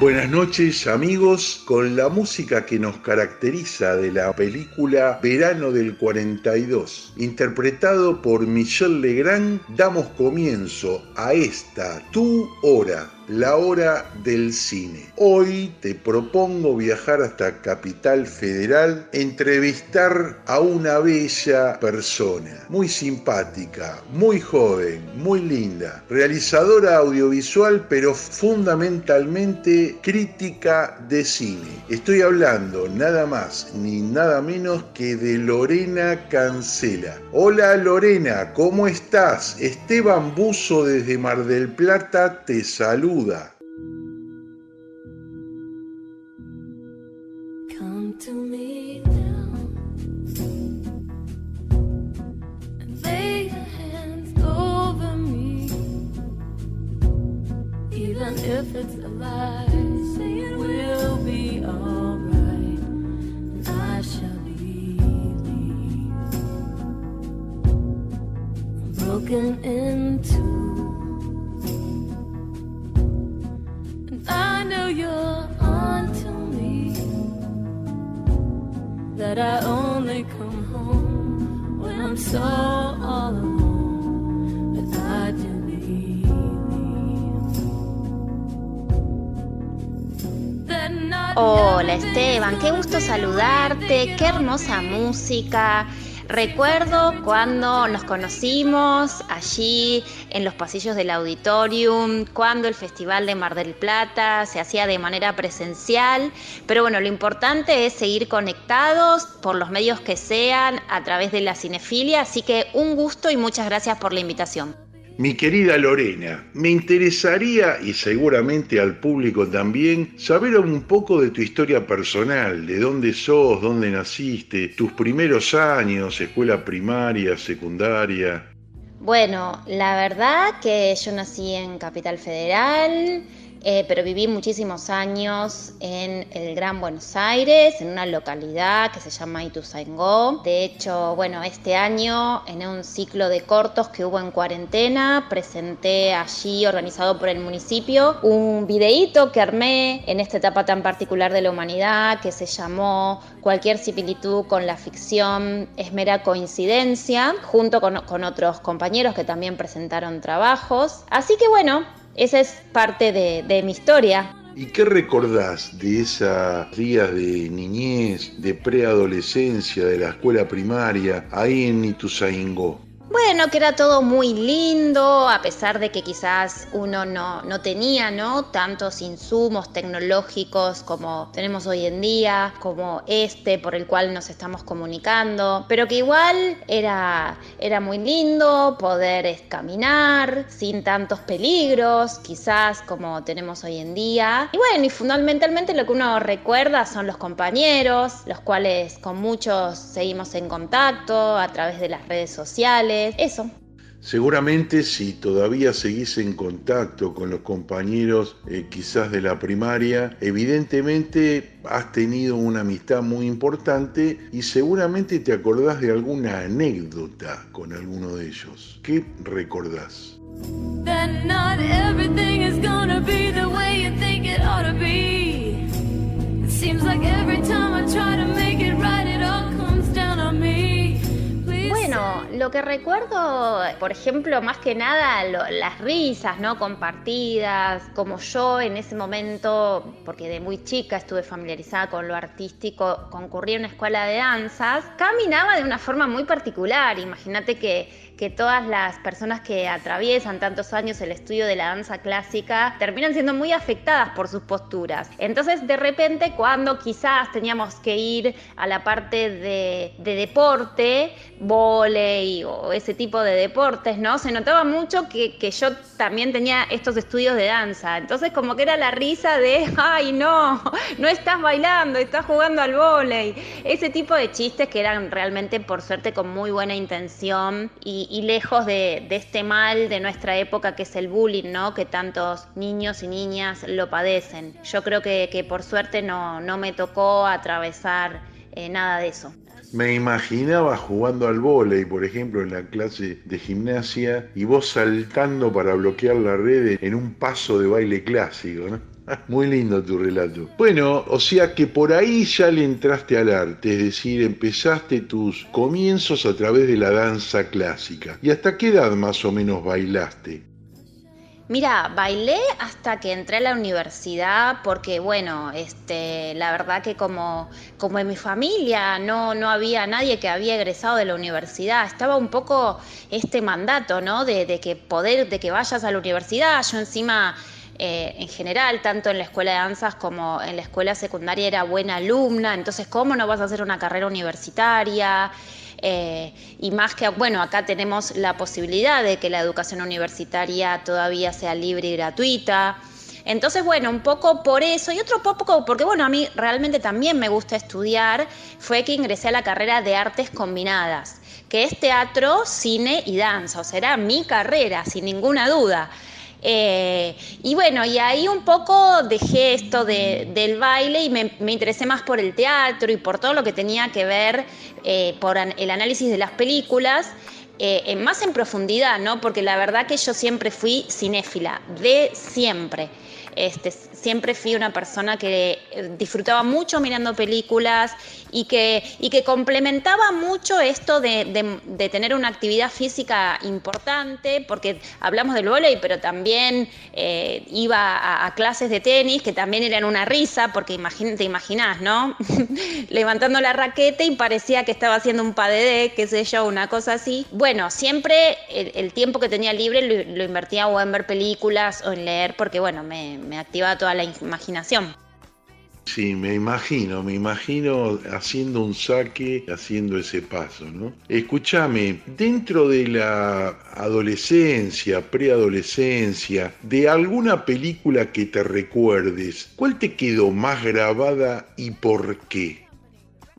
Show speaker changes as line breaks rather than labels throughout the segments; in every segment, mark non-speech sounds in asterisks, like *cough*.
Buenas noches amigos, con la música que nos caracteriza de la película Verano del 42, interpretado por Michel Legrand, damos comienzo a esta tu hora la hora del cine. Hoy te propongo viajar hasta Capital Federal, entrevistar a una bella persona, muy simpática, muy joven, muy linda, realizadora audiovisual, pero fundamentalmente crítica de cine. Estoy hablando nada más ni nada menos que de Lorena Cancela. Hola Lorena, ¿cómo estás? Esteban Buzo desde Mar del Plata te saluda Come to me now and lay your hands over me, even if it's a lie. That I only come home when I'm so all alone. But I do believe Hola Esteban, qué gusto saludarte, qué hermosa música. Recuerdo cuando nos conocimos allí en los pasillos del auditorium, cuando el Festival de Mar del Plata se hacía de manera presencial, pero bueno, lo importante es seguir conectados por los medios que sean a través de la cinefilia, así que un gusto y muchas gracias por la invitación. Mi querida Lorena, me interesaría, y seguramente al público también, saber un poco de tu historia personal, de dónde sos, dónde naciste, tus primeros años, escuela primaria, secundaria. Bueno, la verdad que yo nací en Capital Federal, eh, pero viví muchísimos años en el Gran Buenos Aires, en una localidad que se llama Ituzaingó. De hecho, bueno, este año en un ciclo de cortos que hubo en cuarentena, presenté allí, organizado por el municipio, un videíto que armé en esta etapa tan particular de la humanidad que se llamó Cualquier similitud con la ficción es mera coincidencia, junto con, con otros compañeros que también presentaron trabajos. Así que bueno, esa es parte de, mi historia. ¿Y qué recordás de esos días de niñez, de preadolescencia, de la escuela primaria, ahí en Ituzaingó? Bueno, que era todo muy lindo, a pesar de que quizás uno no, no tenía ¿no? tantos insumos tecnológicos como tenemos hoy en día, como este por el cual nos estamos comunicando, pero que igual era, era muy lindo poder caminar sin tantos peligros, quizás como tenemos hoy en día. Y bueno, y fundamentalmente lo que uno recuerda son los compañeros, los cuales con muchos seguimos en contacto a través de las redes sociales eso. Seguramente si todavía seguís en contacto con los compañeros eh, quizás de la primaria, evidentemente has tenido una amistad muy importante y seguramente te acordás de alguna anécdota con alguno de ellos. ¿Qué recordás? seems like every time I try to lo que recuerdo, por ejemplo, más que nada las risas, ¿no? Compartidas, como yo en ese momento, porque de muy chica estuve familiarizada con lo artístico, concurrí a una escuela de danzas, caminaba de una forma muy particular. Imagínate que que todas las personas que atraviesan tantos años el estudio de la danza clásica terminan siendo muy afectadas por sus posturas. Entonces, de repente, cuando quizás teníamos que ir a la parte de, deporte, volei o ese tipo de deportes, ¿no? Se notaba mucho que, yo también tenía estos estudios de danza. Entonces, como que era la risa de, *laughs* ay, no, no estás bailando, estás jugando al volei. Ese tipo de chistes que eran realmente, por suerte, con muy buena intención y, lejos de, este mal de nuestra época que es el bullying, ¿no? Que tantos niños y niñas lo padecen. Yo creo que, por suerte no, no, me tocó atravesar eh, nada de eso. Me imaginaba jugando al vóley, por ejemplo, en la clase de gimnasia y vos saltando para bloquear la red en un paso de baile clásico, ¿no? *laughs*
Muy lindo tu relato. Bueno, o sea que por ahí ya le entraste al arte, es decir, empezaste tus comienzos a través de la danza clásica. ¿Y hasta qué edad más o menos bailaste?
Mira, bailé hasta que entré a la universidad porque, bueno, este, la verdad que como, como en mi familia no, no había nadie que había egresado de la universidad, estaba un poco este mandato, ¿no? De, de que poder, de que vayas a la universidad, yo encima... Eh, en general, tanto en la escuela de danzas como en la escuela secundaria era buena alumna, entonces, ¿cómo no vas a hacer una carrera universitaria? Eh, y más que, bueno, acá tenemos la posibilidad de que la educación universitaria todavía sea libre y gratuita. Entonces, bueno, un poco por eso y otro poco porque, bueno, a mí realmente también me gusta estudiar, fue que ingresé a la carrera de artes combinadas, que es teatro, cine y danza, o sea, era mi carrera, sin ninguna duda. Eh, y bueno, y ahí un poco dejé esto del baile y me, interesé más por el teatro y por todo lo que tenía que ver eh, por el análisis de las películas. Eh, más en profundidad, ¿no? Porque la verdad que yo siempre fui cinéfila, de siempre. Este, siempre fui una persona que eh, disfrutaba mucho mirando películas y que, y que complementaba mucho esto de, tener una actividad física importante, porque hablamos del volei, pero también eh, iba a, clases de tenis, que también eran una risa, porque te imaginás, ¿no? *laughs* Levantando la raqueta y parecía que estaba haciendo un padedé, qué sé yo, una cosa así. Bueno, siempre el, tiempo que tenía libre lo, invertía o en ver películas o en leer, porque bueno, me, me activaba toda la imaginación.
Sí, me imagino, me imagino haciendo un saque, haciendo ese paso, ¿no? Escúchame, dentro de la adolescencia, preadolescencia, de alguna película que te recuerdes, ¿cuál te quedó más grabada y por qué?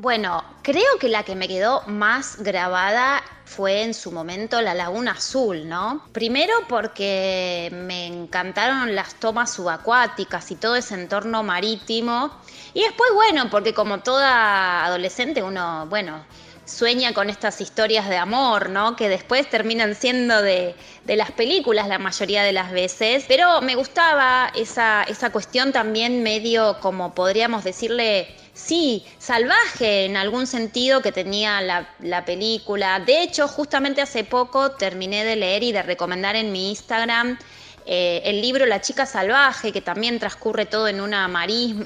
Bueno, creo que la que me quedó más grabada fue en su momento La Laguna Azul, ¿no? Primero porque me encantaron las tomas subacuáticas y todo ese entorno marítimo. Y después, bueno, porque como toda adolescente uno, bueno, sueña con estas historias de amor, ¿no? Que después terminan siendo de, las películas la mayoría de las veces. Pero me gustaba esa, esa cuestión también medio, como podríamos decirle, sí, salvaje en algún sentido que tenía la, película. De hecho, justamente hace poco terminé de leer y de recomendar en mi Instagram eh, el libro La chica salvaje, que también transcurre todo en, una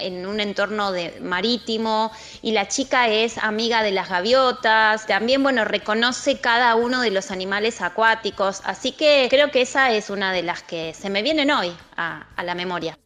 en un entorno de, marítimo, y la chica es amiga de las gaviotas, también, bueno, reconoce cada uno de los animales acuáticos, así que creo que esa es una de las que se me vienen hoy a la memoria.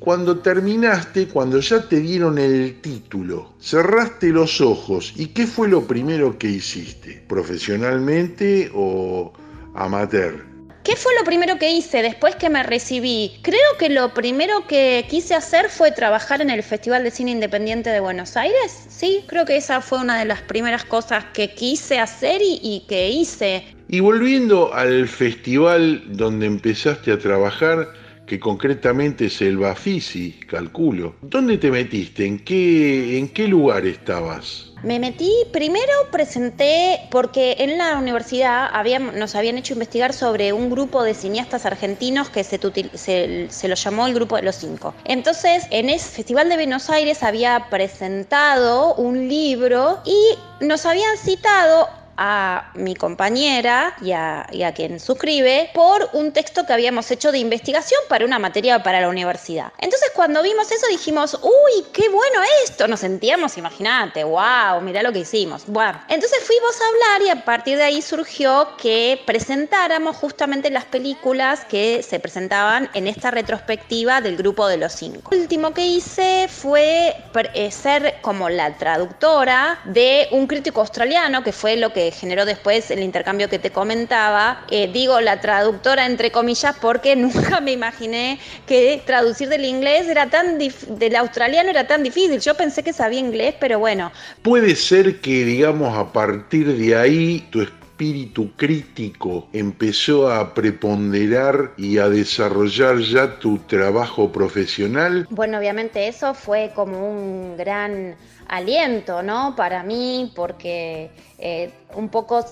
Cuando terminaste, cuando ya te dieron el título, cerraste los ojos y ¿qué fue lo primero que hiciste? ¿Profesionalmente o amateur?
¿Qué fue lo primero que hice después que me recibí? Creo que lo primero que quise hacer fue trabajar en el Festival de Cine Independiente de Buenos Aires. Sí, creo que esa fue una de las primeras cosas que quise hacer y, y que hice.
Y volviendo al festival donde empezaste a trabajar, que concretamente es el Bafisi, calculo. ¿Dónde te metiste? ¿En qué, en qué lugar estabas?
Me metí, primero presenté, porque en la universidad nos habían hecho investigar sobre un grupo de cineastas argentinos que se, se, se lo llamó el Grupo de los Cinco. Entonces, en ese Festival de Buenos Aires había presentado un libro y nos habían citado a mi compañera y a, quien suscribe por un texto que habíamos hecho de investigación para una materia para la universidad. Entonces cuando vimos eso dijimos, uy, qué bueno esto, nos sentíamos, imagínate, wow, mirá lo que hicimos. Bueno, entonces fuimos a hablar y a partir de ahí surgió que presentáramos justamente las películas que se presentaban en esta retrospectiva del grupo de los cinco. Lo último que hice fue eh, ser como la traductora de un crítico australiano que fue lo que generó después el intercambio que te comentaba. Eh, digo la traductora entre comillas porque *laughs* nunca me imaginé que traducir del inglés era tan del australiano era tan difícil. Yo pensé que sabía inglés, pero bueno.
Puede ser que, digamos, a partir de ahí tu espíritu crítico empezó a preponderar y a desarrollar ya tu trabajo profesional?
Bueno, obviamente eso fue como un gran aliento, ¿no? Para mí, porque eh, un poco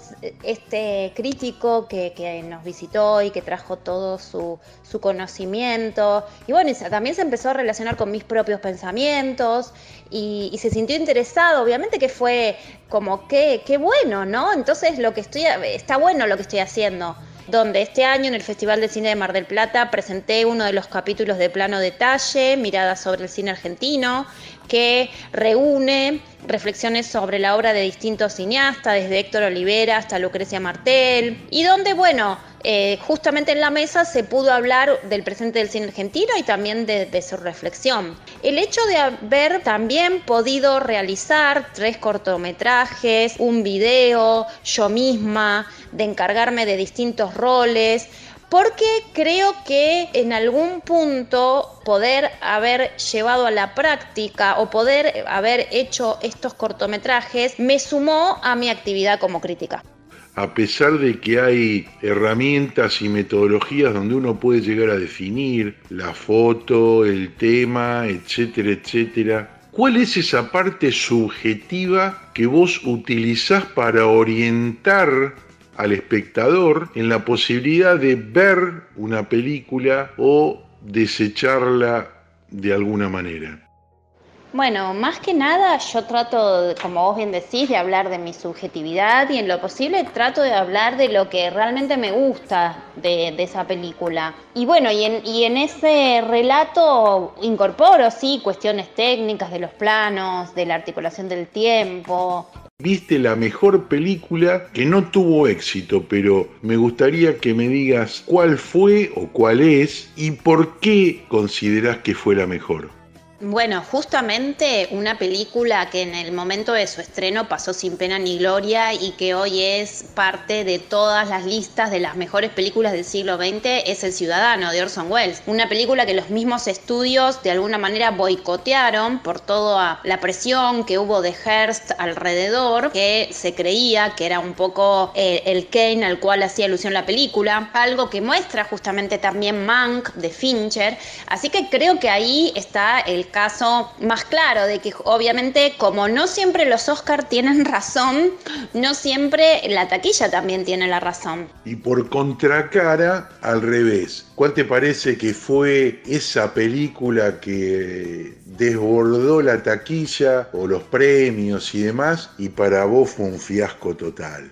este crítico que, nos visitó y que trajo todo su, conocimiento, y bueno, también se empezó a relacionar con mis propios pensamientos y, se sintió interesado, obviamente que fue como que, qué bueno, ¿no? Entonces lo que estoy, está bueno lo que estoy haciendo donde este año en el Festival de Cine de Mar del Plata presenté uno de los capítulos de plano detalle, miradas sobre el cine argentino, que reúne reflexiones sobre la obra de distintos cineastas, desde Héctor Olivera hasta Lucrecia Martel, y donde, bueno, eh, justamente en la mesa se pudo hablar del presente del cine argentino y también de, de, su reflexión. El hecho de haber también podido realizar tres cortometrajes, un video, yo misma, de encargarme de distintos roles, porque creo que en algún punto poder haber llevado a la práctica o poder haber hecho estos cortometrajes me sumó a mi actividad como crítica.
A pesar de que hay herramientas y metodologías donde uno puede llegar a definir la foto, el tema, etcétera, etcétera, ¿cuál es esa parte subjetiva que vos utilizás para orientar al espectador en la posibilidad de ver una película o desecharla de alguna manera.
Bueno, más que nada yo trato, como vos bien decís, de hablar de mi subjetividad y en lo posible trato de hablar de lo que realmente me gusta de, esa película. Y bueno, y en, ese relato incorporo, sí, cuestiones técnicas de los planos, de la articulación del tiempo,
Viste la mejor película que no tuvo éxito, pero me gustaría que me digas cuál fue o cuál es y por qué consideras que fue la mejor.
Bueno, justamente una película que en el momento de su estreno pasó sin pena ni gloria y que hoy es parte de todas las listas de las mejores películas del siglo XX es El Ciudadano de Orson Welles. Una película que los mismos estudios de alguna manera boicotearon por toda la presión que hubo de Hearst alrededor, que se creía que era un poco eh, el Kane al cual hacía alusión la película, algo que muestra justamente también Mank de Fincher. Así que creo que ahí está caso más claro de que obviamente como no siempre los Oscar tienen razón, no siempre la taquilla también tiene la razón.
Y por contracara, al revés. ¿Cuál te parece que fue esa película que desbordó la taquilla o los premios y demás y para vos fue un fiasco total?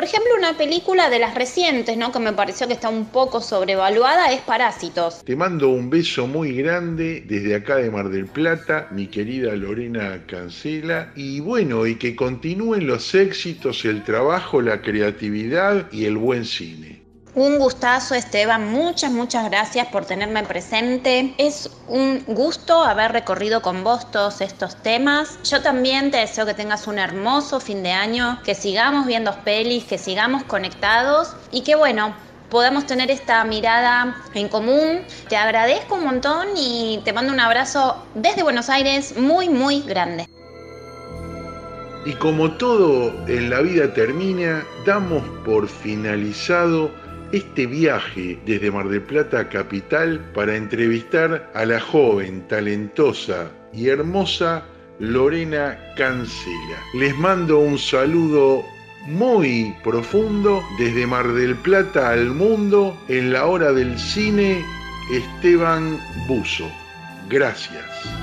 Por ejemplo, una película de las recientes, ¿no? Que me pareció que está un poco sobrevaluada, es Parásitos.
Te mando un beso muy grande desde acá de Mar del Plata, mi querida Lorena Cancela. Y bueno, y que continúen los éxitos, el trabajo, la creatividad y el buen cine.
Un gustazo Esteban, muchas, muchas gracias por tenerme presente. Es un gusto haber recorrido con vos todos estos temas. Yo también te deseo que tengas un hermoso fin de año, que sigamos viendo pelis, que sigamos conectados y que bueno, podamos tener esta mirada en común. Te agradezco un montón y te mando un abrazo desde Buenos Aires muy, muy grande.
Y como todo en la vida termina, damos por finalizado este viaje desde Mar del Plata a Capital para entrevistar a la joven, talentosa y hermosa Lorena Cancela. Les mando un saludo muy profundo desde Mar del Plata al mundo en la hora del cine Esteban Buzo. Gracias.